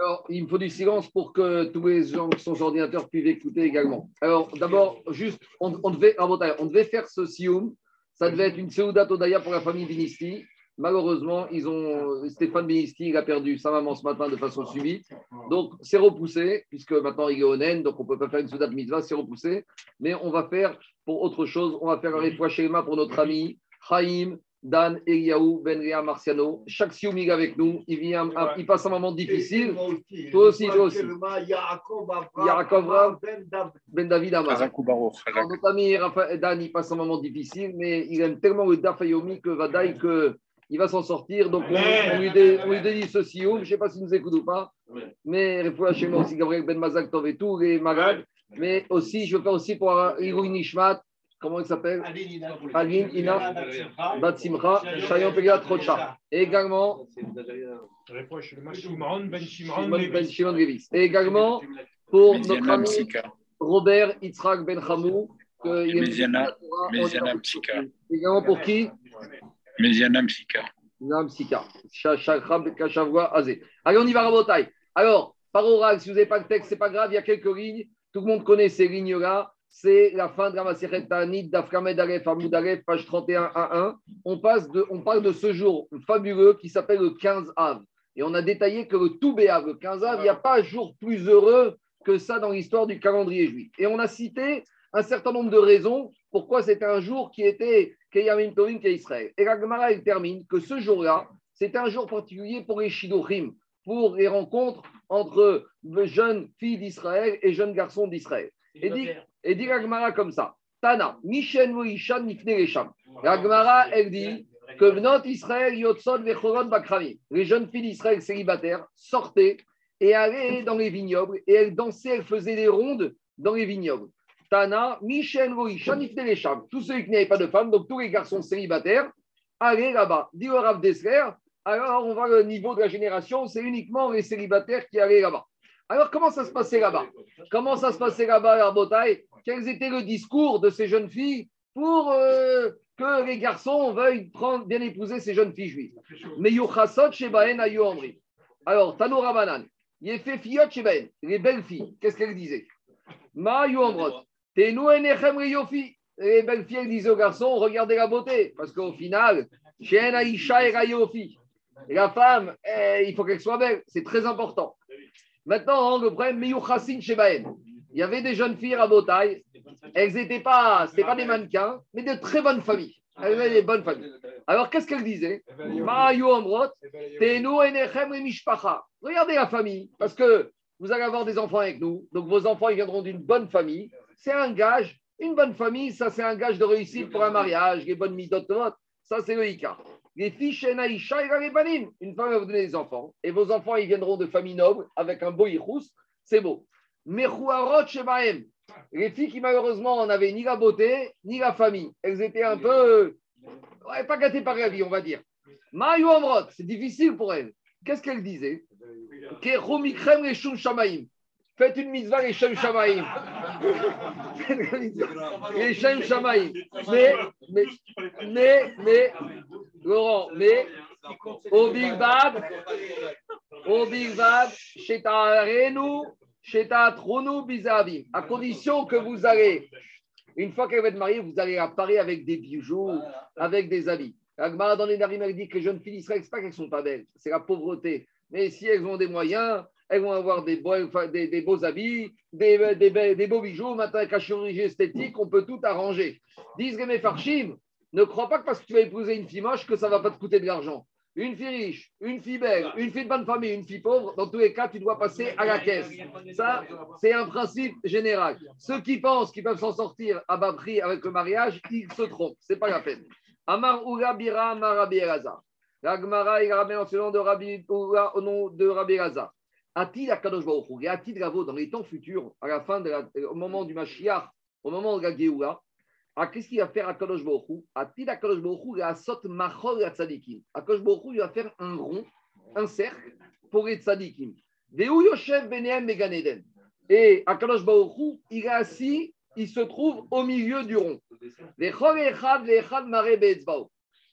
Alors, il me faut du silence pour que tous les gens qui sont sur ordinateur puissent écouter également. Alors, d'abord, juste, on, devait, on devait faire ce sioum. Ça devait être une Seudat Odaya pour la famille Binisti. Malheureusement, ils ont, Stéphane Binisti il a perdu sa maman ce matin de façon subite. Donc, c'est repoussé, puisque maintenant il est au donc on ne peut pas faire une Seudat Mitzvah, c'est repoussé. Mais on va faire pour autre chose, on va faire un refouach pour notre ami Chaim Dan, Eliaou, Benria, Marciano. Chaque sioum il est avec nous. Il, vient, il passe un moment difficile. Toi aussi, toi aussi. Yaakov Ben David Amar. Notre ami Dan, il passe un moment difficile, mais il aime tellement le Dafayomi que Vadaï que il va s'en sortir. Donc, on, lui, dédie ce sioum. Je ne sais pas s'il nous écoute ou pas. Mais Refoua chez moi aussi, Gabriel Ben Mazak Tov et tout, les malades. Mais aussi, je veux faire aussi pour Irou Nishmat comment il s'appelle Aline Ina Batsimcha Shayon Pegat Trocha. Et également Ben Shimon Levis. Et également pour notre ami Robert Yitzhak Ben Hamou. Méziana Psika. Également pour qui Méziana. Azé. Allez, on y va, Rabotai. Alors, par oral, si vous n'avez pas le texte, ce n'est pas grave, il y a quelques lignes. Tout le monde connaît ces lignes-là c'est la fin de la Maseret Ta'anit d'Afkamed Aref page 31 à 1. On, passe de, on parle de ce jour fabuleux qui s'appelle le 15 Av. Et on a détaillé que le Toubéav, le 15 Av, il n'y a pas un jour plus heureux que ça dans l'histoire du calendrier juif. Et on a cité un certain nombre de raisons pourquoi c'était un jour qui était Keyamim Tovim Israël. Et la Gemara, elle termine que ce jour-là, c'était un jour particulier pour les Shidochim, pour les rencontres entre jeunes filles d'Israël et jeunes garçons d'Israël. Et dit, et dit Ragmara comme ça Tana, Mishen Moishan Nifne. Ragmara, elle dit que Vnot Israël Yotzon Vechorot Bakrami, les jeunes filles d'Israël célibataires, sortaient et allaient dans les vignobles et elles dansaient, elles faisaient des rondes dans les vignobles. Tana, Mishen Moishan Nifne Resham. Tous ceux qui n'avaient pas de femmes, donc tous les garçons célibataires, allaient là-bas. Dit le Rav alors on voit le niveau de la génération, c'est uniquement les célibataires qui allaient là-bas. Alors, comment ça se passait là-bas? Comment ça se passait là-bas à Botaï Quel était le discours de ces jeunes filles pour euh, que les garçons veuillent prendre, bien épouser ces jeunes filles juives Mais Yuchasot Shebaen Ayu Alors, Tano Rabanan, Fiot Shebaen, les belles filles, qu'est-ce qu'elles disaient? Ma Yuamrot, Tenu Enechem Yofi. Les belles filles disaient aux garçons, regardez la beauté, parce qu'au final, Aisha et. La femme, eh, il faut qu'elle soit belle, c'est très important. Maintenant, le problème, Il y avait des jeunes filles à Botaï. Elles n'étaient pas, c'était pas des mannequins, mais de très bonnes familles. Elles avaient des bonnes familles. Alors, qu'est-ce qu'elles disaient Regardez la famille, parce que vous allez avoir des enfants avec nous. Donc, vos enfants, ils viendront d'une bonne famille. C'est un gage. Une bonne famille, ça, c'est un gage de réussite pour un mariage. Les bonnes mises ça, c'est le Ika. Les filles Aïcha et Une femme va vous donner des enfants. Et vos enfants, ils viendront de familles nobles avec un beau yichous. C'est beau. Les filles qui malheureusement n'avaient ni la beauté, ni la famille. Elles étaient un peu. Ouais, pas gâtées par la vie, on va dire. Mayu Amrot, c'est difficile pour elles. Qu'est-ce qu'elles disaient? Faites une mitzvah les Shem Shamaim. les Shem Shamaim. Mais, mais, mais, mais, Laurent, mais, au Big Bad, au Big Bad, chez Renu, chez Tronu Bizavim, à condition que vous allez, une fois qu'elle va être mariée, vous allez apparaître avec des bijoux, avec des habits. Agmara dans les Narim, elle dit que les jeunes filles d'Israël, ce pas qu'elles sont pas belles, c'est la pauvreté. Mais si elles ont des moyens, elles vont avoir des beaux, des, beaux habits, des, des, beaux bijoux. Maintenant, avec la chirurgie esthétique, on peut tout arranger. Disent mes Farchim, ne crois pas que parce que tu vas épouser une fille moche que ça ne va pas te coûter de l'argent. Une fille riche, une fille belle, une fille de bonne famille, une fille pauvre, dans tous les cas, tu dois passer à la caisse. Ça, c'est un principe général. Ceux qui pensent qu'ils peuvent s'en sortir à bas prix avec le mariage, ils se trompent. Ce n'est pas la peine. Amar Ura Bira Marabi La Gemara, il ramène en ce nom de Rabbi au nom de Rabbi Raza. A-t-il Akadosh Baruch et dans les temps futurs, à la fin, de au moment du Mashiach, au moment de la Géoula, ah, qu'est-ce qu'il va faire Akadosh Baruch A-t-il Akadosh Baruch il a sot machol il va faire un rond, un cercle pour les tzadikim. Yoshev benehem meganeden. Et Akadosh Baruch il est assis, il se trouve au milieu du rond.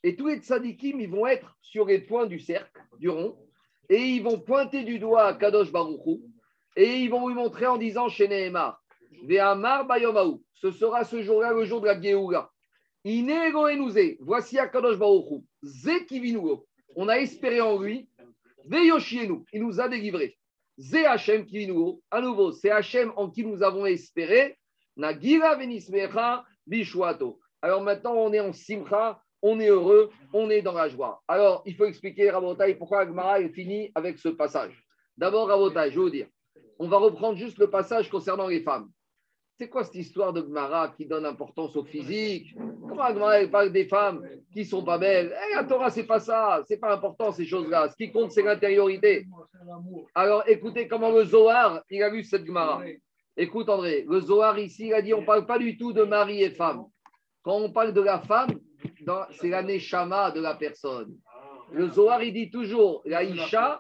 Et tous les tzadikim, ils vont être sur les points du cercle, du rond. et ils vont pointer du doigt à Kadosh Baruchou et ils vont lui montrer en disant chez Nehemar, ce sera ce jour-là le jour de la Géoula. Inego voici Akadosh Baruchou, Ze Kivinugo, on a espéré en lui, Ve'yoshienu, il nous a délivré. Ze Hachem Kivinugo, à nouveau, c'est Hachem en qui nous avons espéré, Nagira Venismecha Bishwato. Alors maintenant, on est en Simcha, on est heureux, on est dans la joie. Alors, il faut expliquer, Rabotai, pourquoi Agmara est fini avec ce passage. D'abord, Rabotai, je veux vous dire, on va reprendre juste le passage concernant les femmes. C'est quoi cette histoire de Gmara qui donne importance au physique? Comment Gmara parle des femmes qui sont pas belles? Eh, la Torah, c'est pas ça. C'est pas important ces choses-là. Ce qui compte, c'est l'intériorité. Alors, écoutez comment le Zohar, il a vu cette Gmara. Écoute, André, le Zohar ici, il a dit on parle pas du tout de mari et femme. Quand on parle de la femme, c'est la neshama de la personne. Le Zohar, il dit toujours la Isha,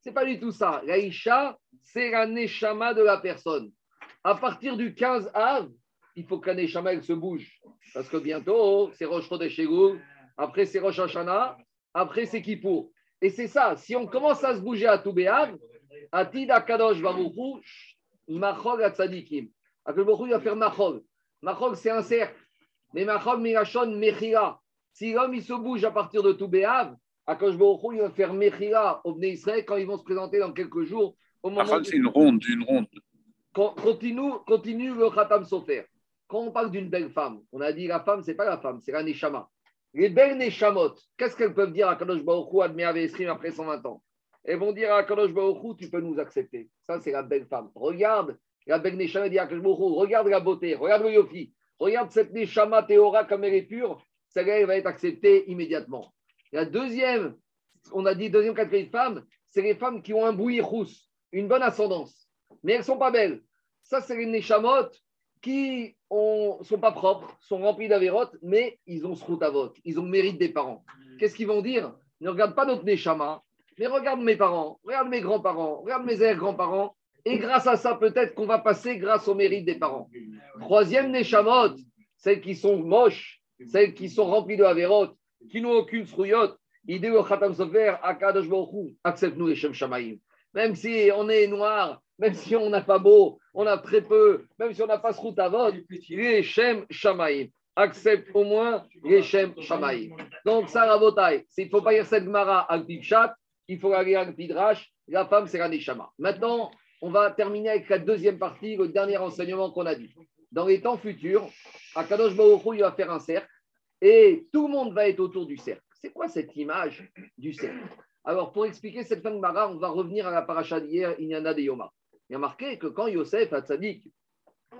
c'est pas du tout ça. La Isha, c'est la neshama de la personne. À partir du 15 av, il faut que la neshama elle se bouge. Parce que bientôt, c'est Rosh Chodesh après c'est Rosh Hashanah, après c'est Kippour. Et c'est ça, si on commence à se bouger à Toubéav, Atid Akadosh Baruchou, Machog Atzadikim. Akadosh Baruchou, il va faire Machog. Machog, c'est un cercle. Mais Machog Mirachon Mechira. Si l'homme il se bouge à partir de Toubéav, Baruchou, il va faire Mechira au Bnei Israël quand ils vont se présenter dans quelques jours. Au moment c'est une ronde, une ronde. Continue, continue le Khatam Sofer. Quand on parle d'une belle femme, on a dit la femme, c'est pas la femme, c'est la Neshama. Les belles Neshamot, qu'est-ce qu'elles peuvent dire à Kadosh Baruch Hu, après 120 ans? Elles vont dire à Kadosh Baruch tu peux nous accepter. Ça, c'est la belle femme. Regarde, la belle Neshama dit à Kadosh regarde la beauté, regarde le Yofi, regarde cette Neshama Théora comme elle est pure, celle-là, elle va être acceptée immédiatement. La deuxième, on a dit deuxième catégorie de femmes, c'est les femmes qui ont un bouillie rousse, une bonne ascendance, mais elles ne sont pas belles. Ça, c'est les Neshamot qui ne sont pas propres, sont remplis d'avérotes, mais ils ont ce vote, ils ont le mérite des parents. Qu'est-ce qu'ils vont dire? Ne regarde pas notre Neshama, mais regarde mes parents, regarde mes grands-parents, regarde mes arrière-grands-parents, et grâce à ça, peut-être qu'on va passer grâce au mérite des parents. Troisième Neshamot, celles qui sont moches, celles qui sont remplies de qui n'ont aucune frouillotte, idée au Khatam accepte-nous les Shem. Même si on est noir, même si on n'a pas beau, on a très peu, même si on n'a pas ce route à vote, les Shem Shamaim. Accepte au moins les Shem Shamaim. Donc, ça, Rabotai, il ne faut pas lire cette Gemara à Chat, il faut aller à Pidrash. La femme, c'est la Neshama. Maintenant, on va terminer avec la deuxième partie, le dernier enseignement qu'on a dit. Dans les temps futurs, Akadosh Baruch il va faire un cercle et tout le monde va être autour du cercle. C'est quoi cette image du cercle? Alors, pour expliquer cette fin de Mara, on va revenir à la paracha d'hier, Inyana de Yoma. Il y a marqué que quand Yosef, Hatzadik,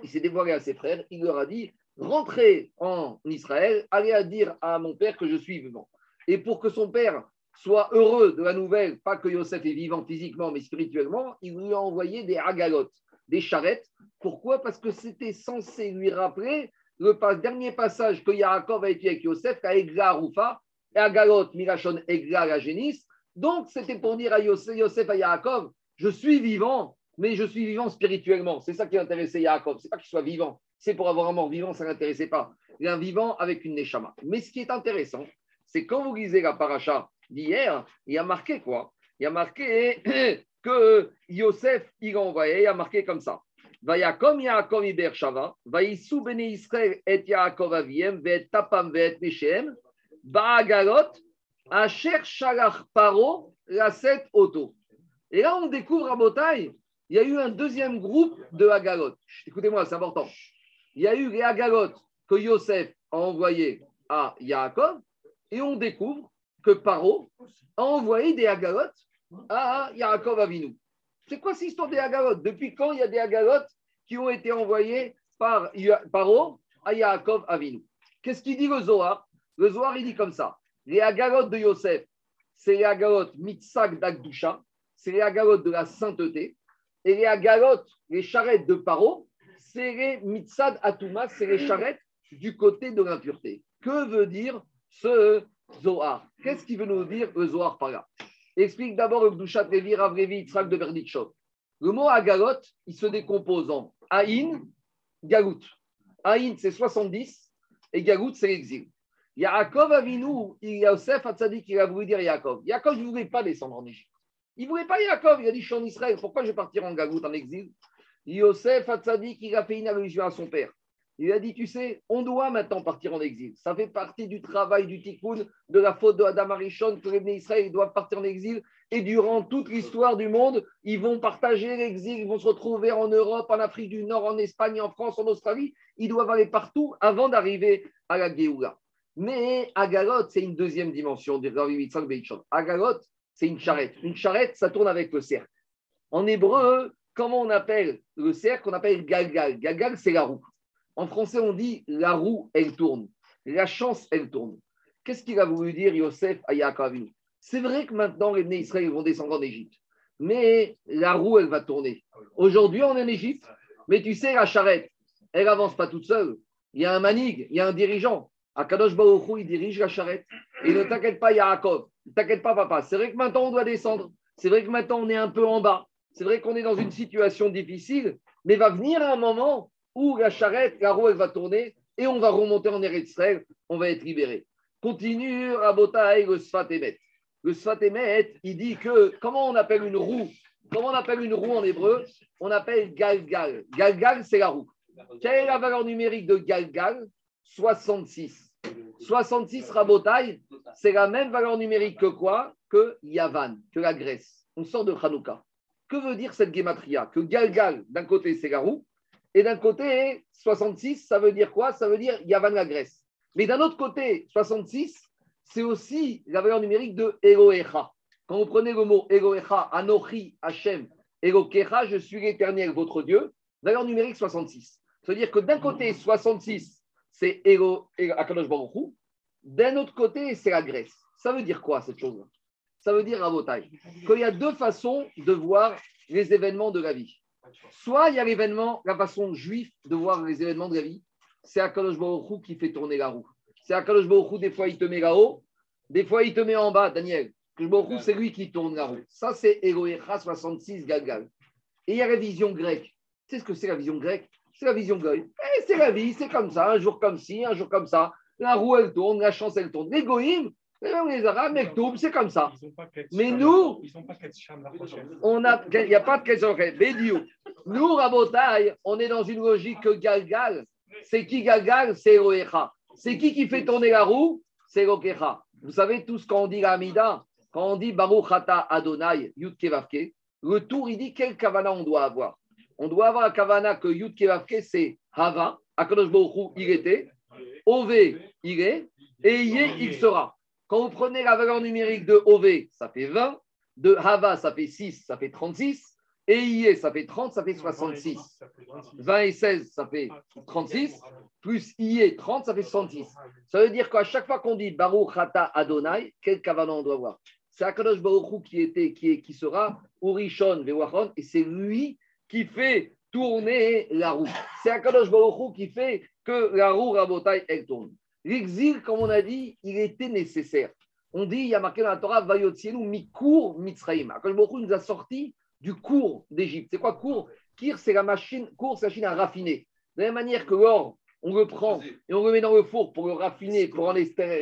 il s'est dévoilé à ses frères, il leur a dit rentrez en Israël, allez à dire à mon père que je suis vivant. Et pour que son père soit heureux de la nouvelle, pas que Yosef est vivant physiquement, mais spirituellement, il lui a envoyé des agalotes, des charrettes. Pourquoi? Parce que c'était censé lui rappeler le dernier passage que Yaakov a été avec Yosef, à Egla Rufa, et Agalot, Mirachon Egla la génisse. Donc, c'était pour dire à Yosef, à Yaakov, je suis vivant, mais je suis vivant spirituellement. C'est ça qui intéressait Yaakov. C'est pas qu'il soit vivant. C'est pour avoir un mort vivant, ça l'intéressait pas. Il est un vivant avec une neshama. Mais ce qui est intéressant, c'est quand vous lisez la paracha d'hier, il y a marqué quoi? Il y a marqué que Yosef, il a envoyé, il a marqué comme ça. Vayakom Yaakov Iber Shava, Vayisu Bene Israël et Yaakov Aviem, Vet Tapam Vet Asher Shalach Paro, Laset Oto. Et là, on découvre à Botaï il y a eu un deuxième groupe de Hagalot. Écoutez-moi, c'est important. Il y a eu les Hagalot que Yosef a envoyés à Yaakov et on découvre que Paro a envoyé des Hagalot à Yaakov Avinu. C'est quoi cette histoire des Hagalot? Depuis quand il y a des Hagalot qui ont été envoyés par Paro à Yaakov Avinu? Qu'est-ce qu'il dit le Zohar? Le Zohar, il dit comme ça. Les Hagalot de Yosef, c'est les Hagalot mitzak d'Agdusha, c'est les Hagalot de la sainteté. Et les agalotes, les charrettes de Paro, c'est les mitzad atuma, c'est les charrettes du côté de l'impureté. Que veut dire ce Zohar? Qu'est-ce qu'il veut nous dire le Zohar par là? Explique d'abord le Gdushat Levi, Ravrevi, Yitzhak de Berdichot. Le mot agalot, il se décompose en Aïn, Galut. Aïn, c'est 70 et Galut, c'est l'exil. Yaakov Avinu, Yosef Hatzadik, il a voulu dire Yaakov. Yaakov ne voulait pas descendre en Égypte. Il ne voulait pas Yaakov. Il a dit Je suis en Israël. Pourquoi je vais partir en Gagout, en exil? Yosef Hatzadik, il a fait une allusion à son père. Il a dit, tu sais, on doit maintenant partir en exil. Ça fait partie du travail du tikkun, de la faute de Adam Arishon, que les Israël doivent partir en exil. Et durant toute l'histoire du monde, ils vont partager l'exil, ils vont se retrouver en Europe, en Afrique du Nord, en Espagne, en France, en Australie. Ils doivent aller partout avant d'arriver à la Géoula. Mais Agalot, c'est une deuxième dimension de Rabbi Agalot, c'est une charrette. Une charrette, ça tourne avec le cercle. En hébreu, comment on appelle le cercle On appelle Galgal. Galgal, c'est la roue. En français, on dit la roue, elle tourne. La chance, elle tourne. Qu'est-ce qu'il a voulu dire Yosef à Yaakov C'est vrai que maintenant, les Israël vont descendre en Égypte. Mais la roue, elle va tourner. Aujourd'hui, on est en Égypte. Mais tu sais, la charrette, elle avance pas toute seule. Il y a un manig, il y a un dirigeant. Akadosh Baruch il dirige la charrette. Et ne t'inquiète pas, Yaakov. Ne t'inquiète pas, papa. C'est vrai que maintenant, on doit descendre. C'est vrai que maintenant, on est un peu en bas. C'est vrai qu'on est dans une situation difficile. Mais va venir un moment où la charrette, la roue, elle va tourner et on va remonter en Eretz on va être libéré. Continue Rabotai le Sfatemet. Le Sfatemet, il dit que comment on appelle une roue? Comment on appelle une roue en hébreu? On appelle Galgal. Galgal, c'est la roue. Quelle est la valeur numérique de Galgal? 66. 66 Rabotai, c'est la même valeur numérique que quoi? Que Yavan, que la Grèce. On sort de Hanouka. Que veut dire cette gématria? Que Galgal, d'un côté, c'est la roue, et d'un côté, 66, ça veut dire quoi? Ça veut dire Yavan la Grèce. Mais d'un autre côté, 66, c'est aussi la valeur numérique de Elohecha. Quand vous prenez le mot Elohecha, Anochi, Hashem, Elokecha, je suis l'éternel, votre Dieu, valeur numérique 66. Ça veut dire que d'un côté, 66, c'est Elo, Akadosh Baruch d'un autre côté, c'est la Grèce. Ça veut dire quoi cette chose-là Ça veut dire, à qu'il y a deux façons de voir les événements de la vie. Soit il y a l'événement, la façon juive de voir les événements de la vie, c'est Akadosh Baruch qui fait tourner la roue. C'est Akadosh Baruch des fois il te met là-haut, des fois il te met en bas, Daniel. Baruch c'est lui qui tourne la roue. Ça, c'est Egoecha 66 Galgal. Et il y a la vision grecque. Tu sais ce que c'est la vision grecque? C'est la vision grecque. Eh, c'est la vie, c'est comme ça, un jour comme ci, un jour comme ça. La roue, elle tourne, la chance, elle tourne. L'égoïme, les Arabes, c'est comme ça. Mais nous, on a, il n'y a pas de question. Nous, Rabotaï, on est dans une logique que Galgal, c'est qui Galgal C'est Oecha. C'est qui qui fait tourner la roue? C'est Okecha. Vous savez tout ce qu'on dit à Amida, quand on dit Baruch Hata Adonai Yud Kevavke, le tour, il dit quel kavana on doit avoir. On doit avoir un kavana que Yud Kevavke, c'est Hava, Akadosh Baruch il était, Ove, il est, et Yé, il sera. Quand vous prenez la valeur numérique de OV, ça fait 20, de Hava, ça fait 6, ça fait 36, et IE, ça fait 30, ça fait 66. 20 et 16, ça fait 36, plus IE, 30, ça fait 66. Ça veut dire qu'à chaque fois qu'on dit Baruch Hata Adonai, quel kavanah on doit voir C'est Akadosh Baruch qui, était, qui, est, sera. Vewachon, et c'est lui qui fait tourner la roue. C'est Akadosh Baruch qui fait que la roue Rabotai, elle tourne. L'exil, comme on a dit, il était nécessaire. On dit, il y a marqué dans la Torah, Vayotsienu Mikur Mitzraïm. Quand beaucoup nous a sorti du cours d'Égypte. C'est quoi cours? Kir, c'est la machine, cours, c'est la machine à raffiner. De la même manière que l'or, on le prend et on le met dans le four pour le raffiner, pour en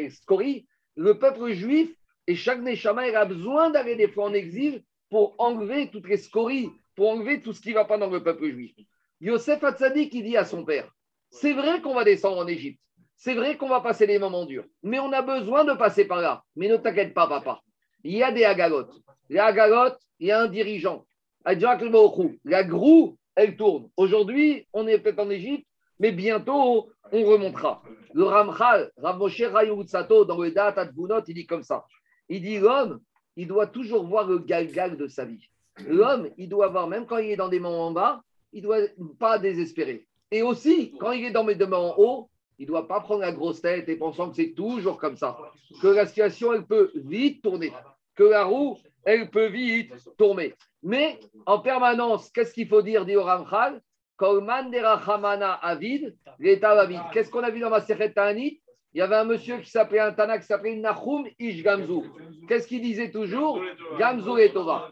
scories, le peuple juif et chaque Neshama, il a besoin d'aller des fois en exil pour enlever toutes les scories, pour enlever tout ce qui ne va pas dans le peuple juif. Yosef Hatzadi qui dit à son père, c'est vrai qu'on va descendre en Égypte, c'est vrai qu'on va passer des moments durs, mais on a besoin de passer par là. Mais ne t'inquiète pas, papa. Il y a des agalotes. Les agalotes, il y a un dirigeant. La groue, elle tourne. Aujourd'hui, on est peut-être en Égypte, mais bientôt, on remontera. Le Ramchal, Rav Moshe dans le Dat Advunot, il dit comme ça. Il dit l'homme, il doit toujours voir le galgal de sa vie. L'homme, il doit voir, même quand il est dans des moments en bas, il ne doit pas désespérer. Et aussi, quand il est dans des moments en haut, il ne doit pas prendre la grosse tête et pensant que c'est toujours comme ça. Que la situation, elle peut vite tourner. Que la roue, elle peut vite tourner. Mais en permanence, qu'est-ce qu'il faut dire, dit Oramchal? Avid, Qu'est-ce qu'on a vu dans ma Ta'anit? Il y avait un monsieur qui s'appelait un Tana qui s'appelait Nahum Ish Gamzu. Qu'est-ce qu'il disait toujours? Gamzu et Tova.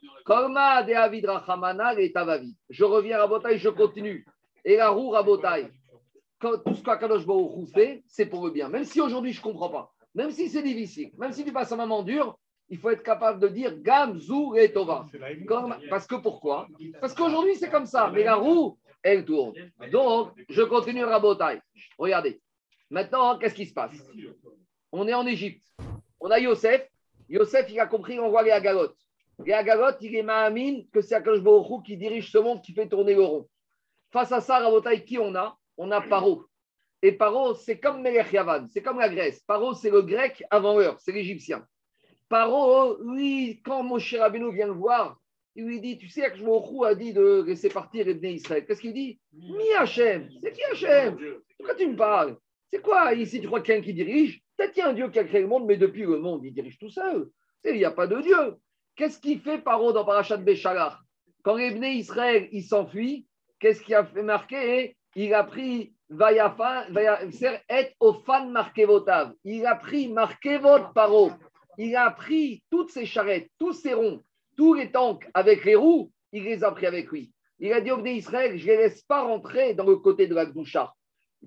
Je reviens à Botaï, je continue. Et la roue à Botaï tout ce qu'Akadosh Baruch fait, c'est pour le bien. Même si aujourd'hui je ne comprends pas, même si c'est difficile, même si tu passes un moment dur, il faut être capable de dire Gam, Zou et Tova. Parce que pourquoi Parce qu'aujourd'hui, c'est comme ça. Mais la roue, elle tourne. Donc, je continue à Rabotai. Regardez. Maintenant, qu'est-ce qui se passe On est en Égypte. On a Yosef. Yosef, il a compris, on voit les Agalot. Les Agalot, il est Mahamine que c'est Hu qui dirige ce monde, qui fait tourner le rond. Face à ça, Rabotai, qui on a? On a Paro. Et Paro, c'est comme Melech Yavan, c'est comme la Grèce. Paro, c'est le grec avant l'heure, c'est l'égyptien. Paro, lui, quand Moshe Rabbeinu vient le voir, il lui dit, tu sais, Hu a dit de laisser partir les Israël. Qu'est-ce qu'il dit? Mi Hachem. C'est qui Hachem Pourquoi tu me parles? C'est quoi ici Tu crois qu'il y a un qui dirige? Peut-être qu'il y a un Dieu qui a créé le monde, mais depuis le monde, il dirige tout seul. Il n'y a pas de Dieu. Qu'est-ce qu'il fait Paro dans Parashat Béchalach Quand les Israël, ils s'enfuient, qu'est-ce qu'il a fait marquer? Il a pris Vayafa, Vaya- et Ofan Markevotav. Il a pris Markevot Paro. Il a pris toutes ses charrettes, tous ses ronds, tous les tanks avec les roues, il les a pris avec lui. Il a dit au Bnei Israël, je ne les laisse pas rentrer dans le côté de la Gdoucha.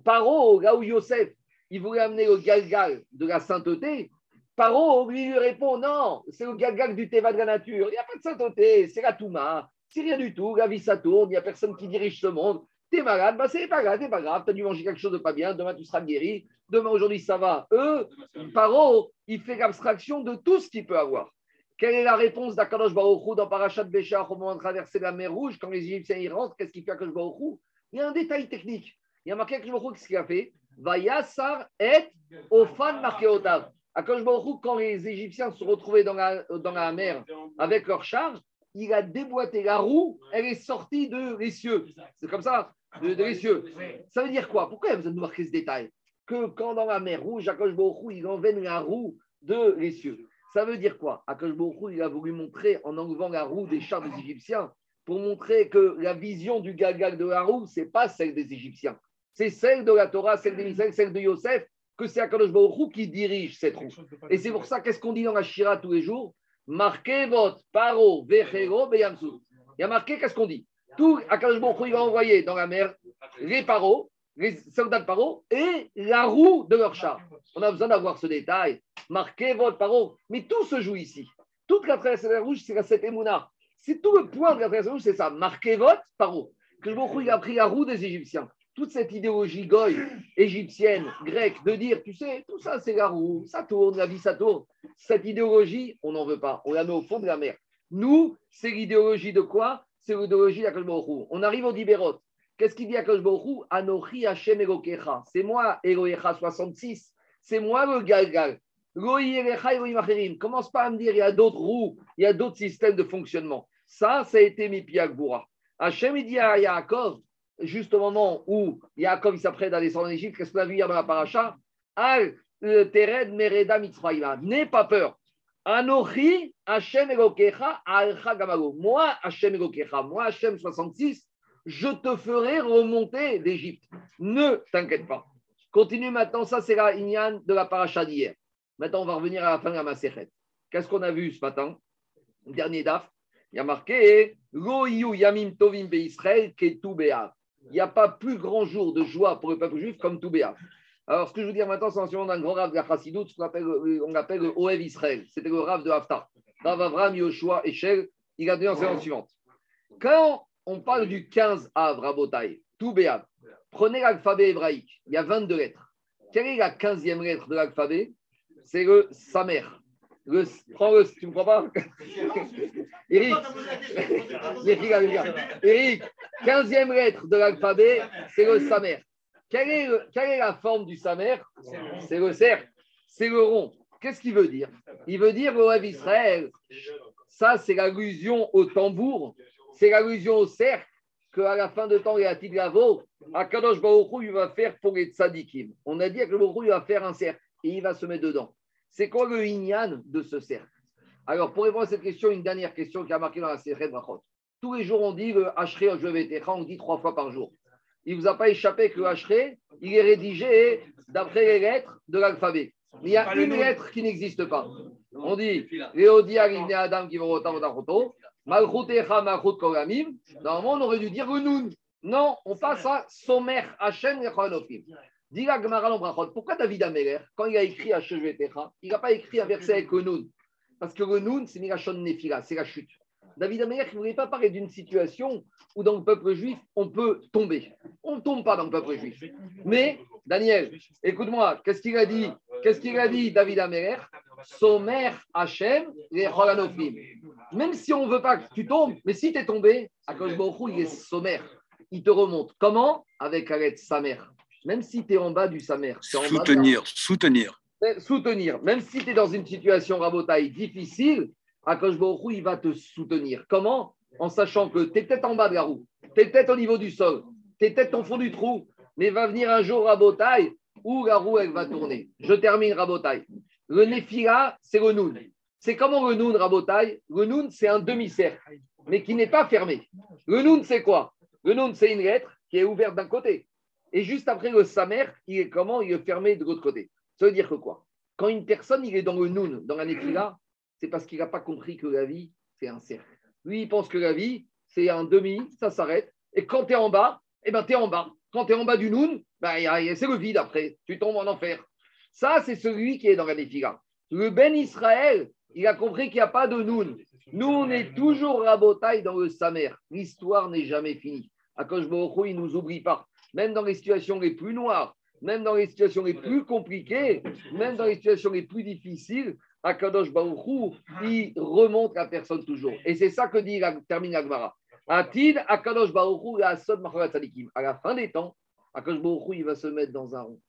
Paro, là où Yosef, il voulait amener le galgal de la sainteté, Paro lui, répond non, c'est le galgal du Teva de la nature. Il n'y a pas de sainteté, c'est la Touma, c'est rien du tout. La vie, ça tourne, il n'y a personne qui dirige ce monde. T'es malade, bah c'est pas grave, c'est pas grave, t'as dû manger quelque chose de pas bien, demain tu seras guéri, demain aujourd'hui ça va. Eux, Paro, il fait l'abstraction de tout ce qu'il peut avoir. Quelle est la réponse d'Akadosh Baruch Hu dans Parashat Béchar au moment de traverser la mer Rouge quand les Égyptiens y rentrent Qu'est-ce qu'il fait Akadosh Baruch Hu? Il y a un détail technique. Il y a marqué Akadosh Baruch Hu, qu'est-ce qu'il a fait? Vayassar et Ofan Markeotav. Akadosh Baruch quand les Égyptiens se dans la, dans la mer avec leur char, il a déboîté la roue, elle est sortie de l'essieu. C'est comme ça, de, de l'essieu. Ça veut dire quoi? Pourquoi il a besoin de marquer ce détail? Que quand dans la mer Rouge, Akadosh Baruch il envenne la roue de l'essieu. Ça veut dire quoi? Akash Baruch il a voulu montrer en enlevant la roue des chars des Égyptiens pour montrer que la vision du galgal de la roue, c'est pas celle des Égyptiens. C'est celle de la Torah, celle d'Israël, celle de Yosef, que c'est Akadosh Baruch qui dirige cette roue. Et c'est pour ça, qu'est-ce qu'on dit dans la Shira tous les jours? Marquez votre paro, vechero, beyamsu. Il y a marqué, qu'est-ce qu'on dit? Tout Akadosh Baruch il va envoyer dans la mer les paros, les soldats de paro et la roue de leur char. On a besoin d'avoir ce détail. Marquez votre paro. Mais tout se joue ici. Toute la traversée de la rouge, c'est la cette émouna. C'est tout le point de la traversée de la rouge, c'est ça. Marquez votre paro. Que il a pris la roue des Égyptiens. Toute cette idéologie goy, égyptienne, grecque, de dire, tu sais, tout ça, c'est la roue, ça tourne, la vie, ça tourne. Cette idéologie, on n'en veut pas. On la met au fond de la mer. Nous, c'est l'idéologie de quoi? C'est l'idéologie d'Akash Baruch Hu. On arrive au Dibérot. Qu'est-ce qu'il dit Akash Baruch Hu? Anochi Hashem Elokecha. C'est moi, Elohecha 66. C'est moi le Galgal. Commence pas à me dire il y a d'autres roues, il y a d'autres systèmes de fonctionnement. Ça, ça a été Mipiak Boura. Hachem, il dit à Yaakov, juste au moment où Yaakov s'apprête à descendre en Égypte, qu'est-ce qu'on a vu hier dans la paracha? Al Tered Mereda. N'aie pas peur. Anochi Hachem Elokecha Alcha Gamago. Moi, Hachem Elokecha, moi, Hachem 66, je te ferai remonter d'Égypte. Ne t'inquiète pas. Continue maintenant, ça c'est la Inyan de la paracha d'hier. Maintenant, on va revenir à la fin de la Maserhet. Qu'est-ce qu'on a vu ce matin? Dernier daf, il y a marqué Lo yamim tovim be Israël ke tu be'av. Il n'y a pas plus grand jour de joie pour le peuple juif comme tout be'av. Alors, ce que je veux dire maintenant, c'est l'enseignement d'un grand rave de la Chassidoute, ce qu'on appelle, on appelle le Oev Israël. C'était le rave de Haftar. Rav Avram Yoshua Echel, il a donné l'enseignement suivante. Quand on parle du 15 Av, Rabotai, tout be'av, prenez l'alphabet hébraïque, il y a 22 lettres. Quelle est la 15e lettre de l'alphabet? C'est le Samer. Le, prends le, tu ne me crois pas? Eric, Eric, Eric, Eric, 15e lettre de l'alphabet, c'est le Samer. Quelle est, la forme du Samer? C'est le cercle, c'est le rond. Qu'est-ce qu'il veut dire? Il veut dire au Israël, ça c'est l'allusion au tambour, c'est l'allusion au cercle qu'à la fin de temps, et à Tiglavo, Akadosh Baruch Hu, il va faire pour les tzadikim. On a dit que le va faire un cercle et il va se mettre dedans. C'est quoi le inyan de ce cercle Alors, pour répondre à cette question, une dernière question qui a marqué dans la série Brachot. Tous les jours, on dit le Hachré on dit trois fois par jour. Il ne vous a pas échappé que le Hachré, il est rédigé d'après les lettres de l'alphabet. Mais il y a une lettre qui n'existe pas. On dit Léodia Adam qui va roto, Malchutecha Malchut Kolamim. Normalement, on aurait dû dire le. Non, on passe à Somer Hachem Rechanofim. Dis la Gemara pourquoi David Améler, quand il a écrit Hachem il n'a pas écrit un verset avec le Parce que le Noun, c'est Mirachon Nefila, c'est la chute. David Améler ne voulait pas parler d'une situation où dans le peuple juif, on peut tomber. On ne tombe pas dans le peuple juif. Mais, Daniel, écoute-moi, qu'est-ce qu'il a dit? Qu'est-ce qu'il a dit, David Améler? Somer Hachem, les Cholanofim. Même si on ne veut pas que tu tombes, mais si tu es tombé, Akosh il est sommaire. Il te remonte. Comment? Avec Alet Samer. Même si tu es en bas du Samer. Soutenir, soutenir. Soutenir. Même si tu es dans une situation rabotaille difficile, Akosh il va te soutenir. Comment? En sachant que tu es peut-être en bas de la roue, tu es peut-être au niveau du sol, tu es peut-être au fond du trou, mais va venir un jour rabotaille où la roue elle va tourner. Je termine rabotaille. Le Nephila, c'est le Noun. C'est comment le Noun rabotaille Le Noun, c'est un demi-cercle, mais qui n'est pas fermé. Le Noun, c'est quoi? Le Noun, c'est une lettre qui est ouverte d'un côté. Et juste après le Samer, il est comment? Il est fermé de l'autre côté. Ça veut dire que quoi? Quand une personne, est dans le Noun, dans la Nephila, c'est parce qu'il n'a pas compris que la vie, c'est un cercle. Lui, il pense que la vie, c'est un demi, ça s'arrête. Et quand tu es en bas, eh ben, tu es en bas. Quand tu es en bas du Noun, ben, c'est le vide après. Tu tombes en enfer. Ça, c'est celui qui est dans la Néphila. Le Ben Israël, il a compris qu'il n'y a pas de Noun. Nous, on est toujours rabotaille dans le Samer. L'histoire n'est jamais finie. Akosh il ne nous oublie pas. Même dans les situations les plus noires, même dans les situations les plus compliquées, même dans les situations les plus difficiles, Akadosh Baruchou, il remonte la personne toujours. Et c'est ça que dit, termine Agmara. Atid, Akadosh Baruchou, la À la fin des temps, Akadosh Baruchou, il va se mettre dans un rond.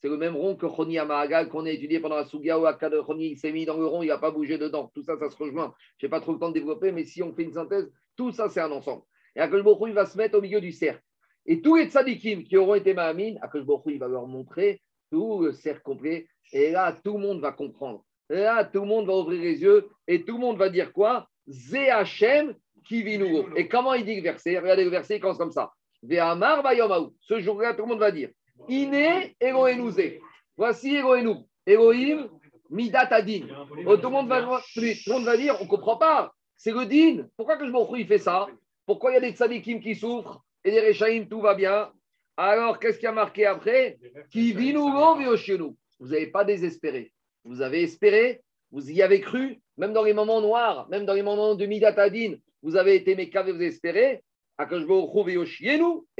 C'est le même rond que Choni Amahagal qu'on a étudié pendant la Sugia où Akadosh Choni s'est mis dans le rond, il n'a pas bougé dedans. Tout ça, ça se rejoint. Je n'ai pas trop le temps de développer, mais si on fait une synthèse, tout ça, c'est un ensemble. Et Akadosh Baruchou, il va se mettre au milieu du cercle. Et tous les tzadikim qui auront été Mahamine, Baruchou, il va leur montrer tout le cercle complet. Et là, tout le monde va comprendre. Là, tout le monde va ouvrir les yeux et tout le monde va dire quoi? Zéachem qui vit nouveau. Et comment il dit le verset? Regardez le verset, il commence comme ça. Ce jour-là, tout le monde va dire Iné Elohenouzé. Voici Elohenu. Elohim Midat Adin. Oh, tout, le monde va, tout le monde va dire On ne comprend pas. C'est le din. Pourquoi que je il fait ça? Pourquoi il y a des tzadikim qui souffrent? Et des rechaïm, tout va bien Alors, qu'est-ce qui a marqué après Qui vit nouveau, nous. Vous n'avez pas désespéré. Vous avez espéré, vous y avez cru, même dans les moments noirs, même dans les moments de Midatadin, vous avez été mécavé, vous espérez. Et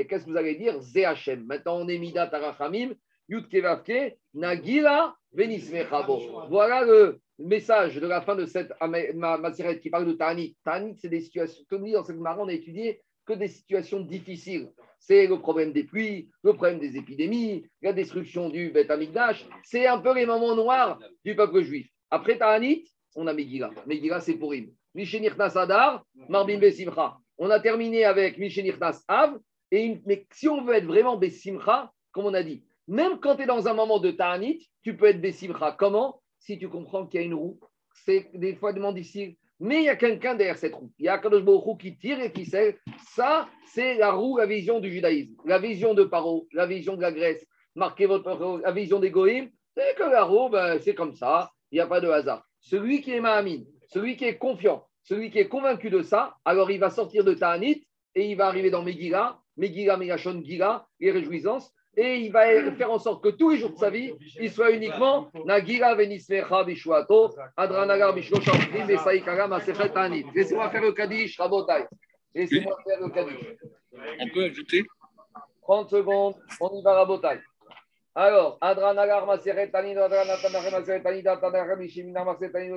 qu'est-ce que vous allez dire Zéachem. Maintenant, on est Midat Arachamim, Yudkevavke, Nagila, Venismechabo. Voilà le message de la fin de cette Maseret qui parle de Tanit. Tanit, c'est des situations, comme dit dans cette marron, on a étudié que des situations difficiles c'est le problème des pluies, le problème des épidémies, la destruction du Beth Amikdash. C'est un peu les moments noirs du peuple juif. Après Ta'anit, on a Megillah. Megillah, c'est pour him. Mishenirtas Adar, Marbim Besimcha. On a terminé avec Mishenirtas Av. Et mais si on veut être vraiment Besimcha, comme on a dit, même quand tu es dans un moment de Ta'anit, tu peux être Besimcha. Comment? Si tu comprends qu'il y a une roue. C'est des fois demande ici mais il y a quelqu'un derrière cette roue. Il y a Kadosh qui tire et qui sait. Ça, c'est la roue, la vision du judaïsme. La vision de Paro, la vision de la Grèce. Marquez votre, la vision des C'est que la roue, ben, c'est comme ça. Il n'y a pas de hasard. Celui qui est Mahamine, celui qui est confiant, celui qui est convaincu de ça, alors il va sortir de Ta'anit et il va arriver dans Megillah, Megillah, Megashon, Gila, les réjouissances et il va faire en sorte que tous les jours de sa vie, il soit uniquement Nagira Venismecha Bishuato, Adranagar Bishlosham Besaikara Masefet Anit. Laissez-moi faire le Kaddish, Rabotai. Laissez-moi faire le Kaddish. On peut ajouter 30 secondes, on y va Rabotai. Alors, Adranagar Maseret Anit, Adranagar Maseret Anit, Adranagar Bishimina Maseret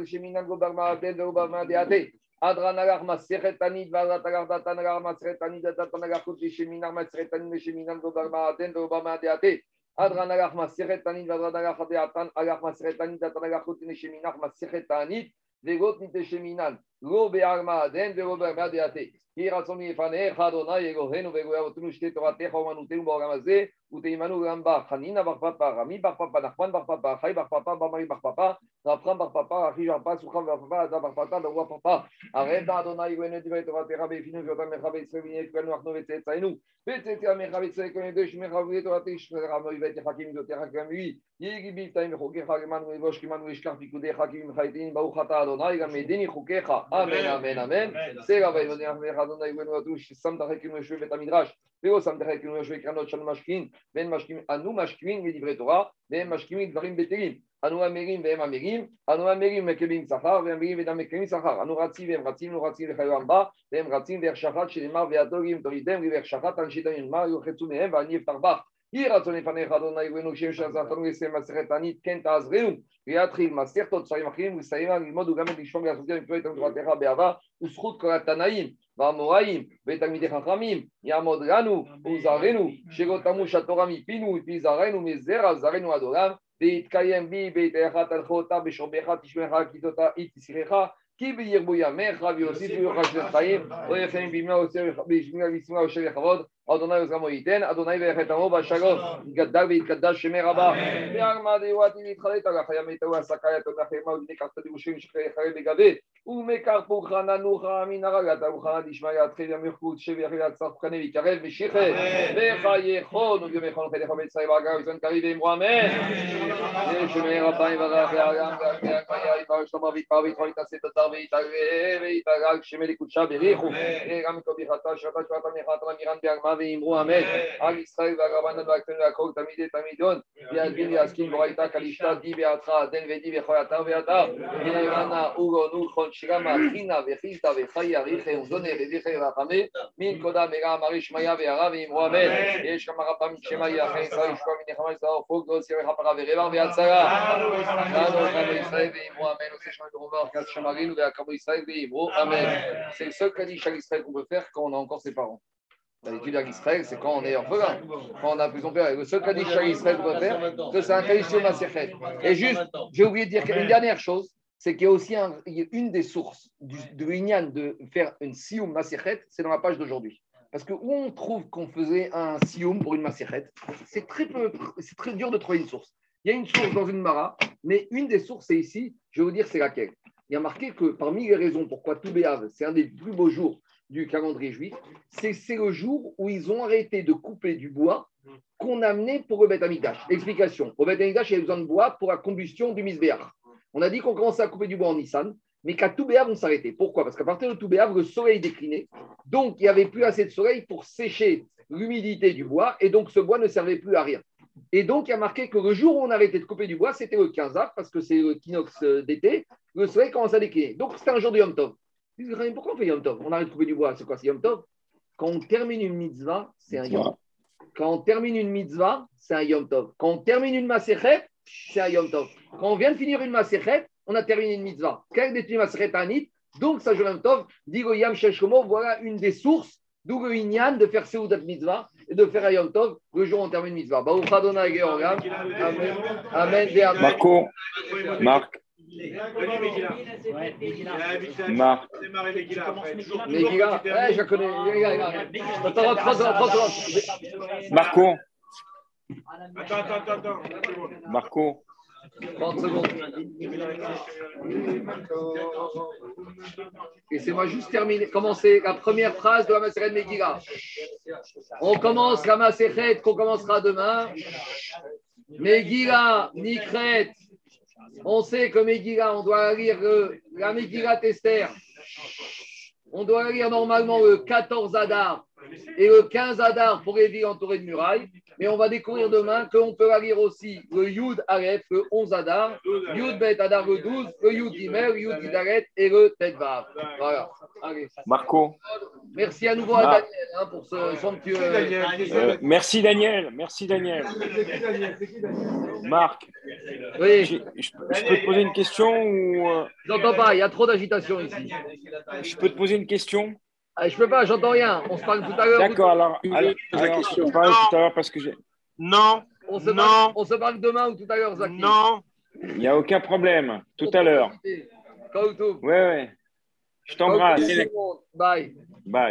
Anit. Adranagar Maseretani, Vazatagar Datanagar Maseretani, Datanagar Kuti, Cheminar Maseretani, Cheminam, Dobarmaaten, Dobamaadeate. Adranagar Maseretani, Vazatagar Datan, Agar Maseretani, Datanagar Kuti, Cheminar Maseretani, Vegot Nite Cheminan. Lobe Armaaden, Vegober Maadeate. Hirasomi Fane, Hadona, Yegohen, Vegoya, Tunushte, Torate, Homanute, Borgamase, Uteimanu Ramba, Hanin, Barpapa, Rami, Barpapa, Nachman, Barpapa, Chai, Barpapa, Bamari, Barpapa, Rapram, Barpapa, Rafi, Barpapa, Soukram, Barpapa, Ada, Barpapa, Dawa, Papa, Arenda, Adonai, Gwenet, Divet, Raté, Rabé, Finu, Jotam, Mechavé, Sevigné, Kuel, Noir, Nové, Tsaïnou, Vetsetia, Mechavé, Tsaï, Kuel, Deux, Shmechavé, Raté, Shmechavé, Raté, Hakim, Doté, Hakim, Lui, Yigibim, Taïm, Choké, Hakiman, Vosh, Kiman, Vishkar, Pikoudé, Hakim, Haïtin, Baouchata, Adonai, Gamedini, Chokécha, Amen, Amen, Amen, C'est Rabé, Adonai, Adonai, Gwenet, Touch, Sam, Tarek, Meshwe, Vetamidrash, ולא סמכת כאילו יושבי קרנות של משקיעים, ואין משקיעים, אנו משקיעים בדברי תורה, והם משקיעים דברים בטלים. אנו אמירים והם אמירים, אנו אמירים מקבלים שכר, והם אמרים ואינם מקבלים שכר. אנו רצים והם רצים, לא רצים לחיום בא, והם רצים ואיך שחט שנאמר, והדוגים תורידם, ואיך שחט אנשי דמים נאמר, יוחצו מהם ואני אפתח בך. יהי רצון לפניך אדוני אלוהינו שם שעזרתנו לסיים מסכת תענית כן תעזרנו ויתחיל מסכת עוד שרים אחרים ולסיים ללמוד וגם לשמוע ולעשות גם לקרוא את תורתך באהבה וזכות כל התנאים והאמוראים ותלמידי חכמים יעמוד לנו וזרנו שלא תמוש התורה מפינו מפי זרענו מזרע זרענו עד עולם ויתקיים בי ביתך תלכות בשומך תשמעך כיתות תסירך כי בירבו ימיך ויוסיפו יוחש לחיים לא יחיים בימי וישמע יושב לכבוד אדוני עוז ייתן, אדוני ויחד עמו בשלום, גדל והתקדש שמי רבה, וארמד יואתי להתחלט על החיה מיתהו עסקה יתום לחרמה וניקח את הדירושים שחרם בגבית, ומקר פורחה ננוחה מן הרגת ארוחה דשמע יתחיל ימיך חוץ שבי יחיד יצח פחני ויקרב ושיחה, וחייכון ובימיכון חדך ומצרים ואגר וזמן קריב ואמרו אמן. שמי רביים ורח לארם והיה יתבר שלמה ויתבר ויתבר יתעשה בזר ויתערב ויתערג שמי לקודשה בריחו, גם כביכתה שרתה שבתה מיכת רמירן בארמן ואמרו אמן על ישראל והרבנן והקטן והכל תמידי תמידון וידבין ויעסקים בורייתא קלישתא די בידך דן ודי בכל אתר ואתר ונאמנה אוגו נולכון שירמה חינה וחילתא וחי אריכי וזונה ודיכי ורחמי מן קודה מרע אמרי שמעיה וירא ואמרו אמן יש כמה רבה משמעיה אחרי ישראל ישקוע מנחמה ישראל פוג לא סירי חפרה ורבע ויצרה לנו אותנו ישראל ואמרו אמן עושה שמע ברומר כזה שמרינו והקמו ישראל ואמרו אמן c'est le seul Kaddish à l'Israël qu'on peut faire quand on a encore ses parents D'habitude, à l'Israël, c'est quand on est orphelin, quand on a plus son père. Le seul Kaddish à l'Israël qu'on peut faire, c'est un Kaddish Maserhet. Et juste, j'ai oublié de dire une dernière chose, c'est qu'il y a aussi un, une des sources du, de l'Inyan de faire une Sioum Maserhet, c'est dans la page d'aujourd'hui. Parce que où on trouve qu'on faisait un Sioum pour une Maserhet, c'est très, très dur de trouver une source. Il y a une source dans une Mara, mais une des sources, c'est ici, je vais vous dire c'est laquelle. Il y a marqué que parmi les raisons pourquoi Toubéav, c'est un des plus beaux jours du calendrier juif, c'est le jour où ils ont arrêté de couper du bois qu'on amenait pour le Beth Amikdash. Explication. Au Amikdash, il y avait besoin de bois pour la combustion du Misbéach. On a dit qu'on commençait à couper du bois en Nissan, mais qu'à Toubéav, on s'arrêtait. Pourquoi? Parce qu'à partir de Toubéav, le soleil déclinait. Donc, il n'y avait plus assez de soleil pour sécher l'humidité du bois, et donc ce bois ne servait plus à rien. Et donc, il y a marqué que le jour où on arrêtait de couper du bois, c'était le 15 av, parce que c'est le kinox d'été, le soleil commence à décliner. Donc, c'était un jour de Yom Tov. Pourquoi on fait Yom Tov? On arrête de couper du bois, c'est quoi C'est Yom Tov? Quand on termine une mitzvah, c'est un Yom Tov. Quand on termine une mitzvah, c'est un Yom Tov. Quand on termine une maserhet, c'est un Yom Tov. Quand on vient de finir une maserhet, on a terminé une mitzvah. Donc, ça joue Yom Tov. Le Yam Sheshomo, voilà une des sources d'où le Inyan de faire Seudat mitzvah et de faire un Yom Tov le jour où on termine une mitzvah. Amen. Amen. Marco, Marc. Ouais, je connais. Attends, 30 secondes, 30 secondes. Marco, Attends, attends, attends. Marco. 30 secondes. Laissez-moi juste terminer, commencer la première phrase de la Maseret Megillah. On commence la Maseret qu'on commencera demain. Megillah, Nikret. On sait que Megillah, on doit lire le- la Megillah Tester. On doit lire normalement le 14 Adar et le 15 Adar pour les villes entourées de murailles. Mais on va découvrir demain qu'on peut la lire aussi le Yud Aleph, le 11 Adar, Yud Bet Adar le 12, le Yud Gimel, le Yud Gidaret et le Tet Vav. Voilà. Allez. Marco. Merci à nouveau à Ah. Daniel hein, pour ce somptueux. Euh, merci Daniel, merci Daniel. Marc, Oui, je, je peux je peux te poser une question ou euh, j'entends pas, il y a trop d'agitation ici. je peux te poser une question? Ah, je peux pas, j'entends rien. On se parle tout à l'heure. D'accord, alors, alors, alors, question. je parlais tout à l'heure parce que j'ai- Non, On se, Non. parle, on se parle demain ou tout à l'heure, Zaki. non. il n'y a aucun problème, tout à l'heure. Ouais, ouais. Je t'embrasse. Bye. Bye.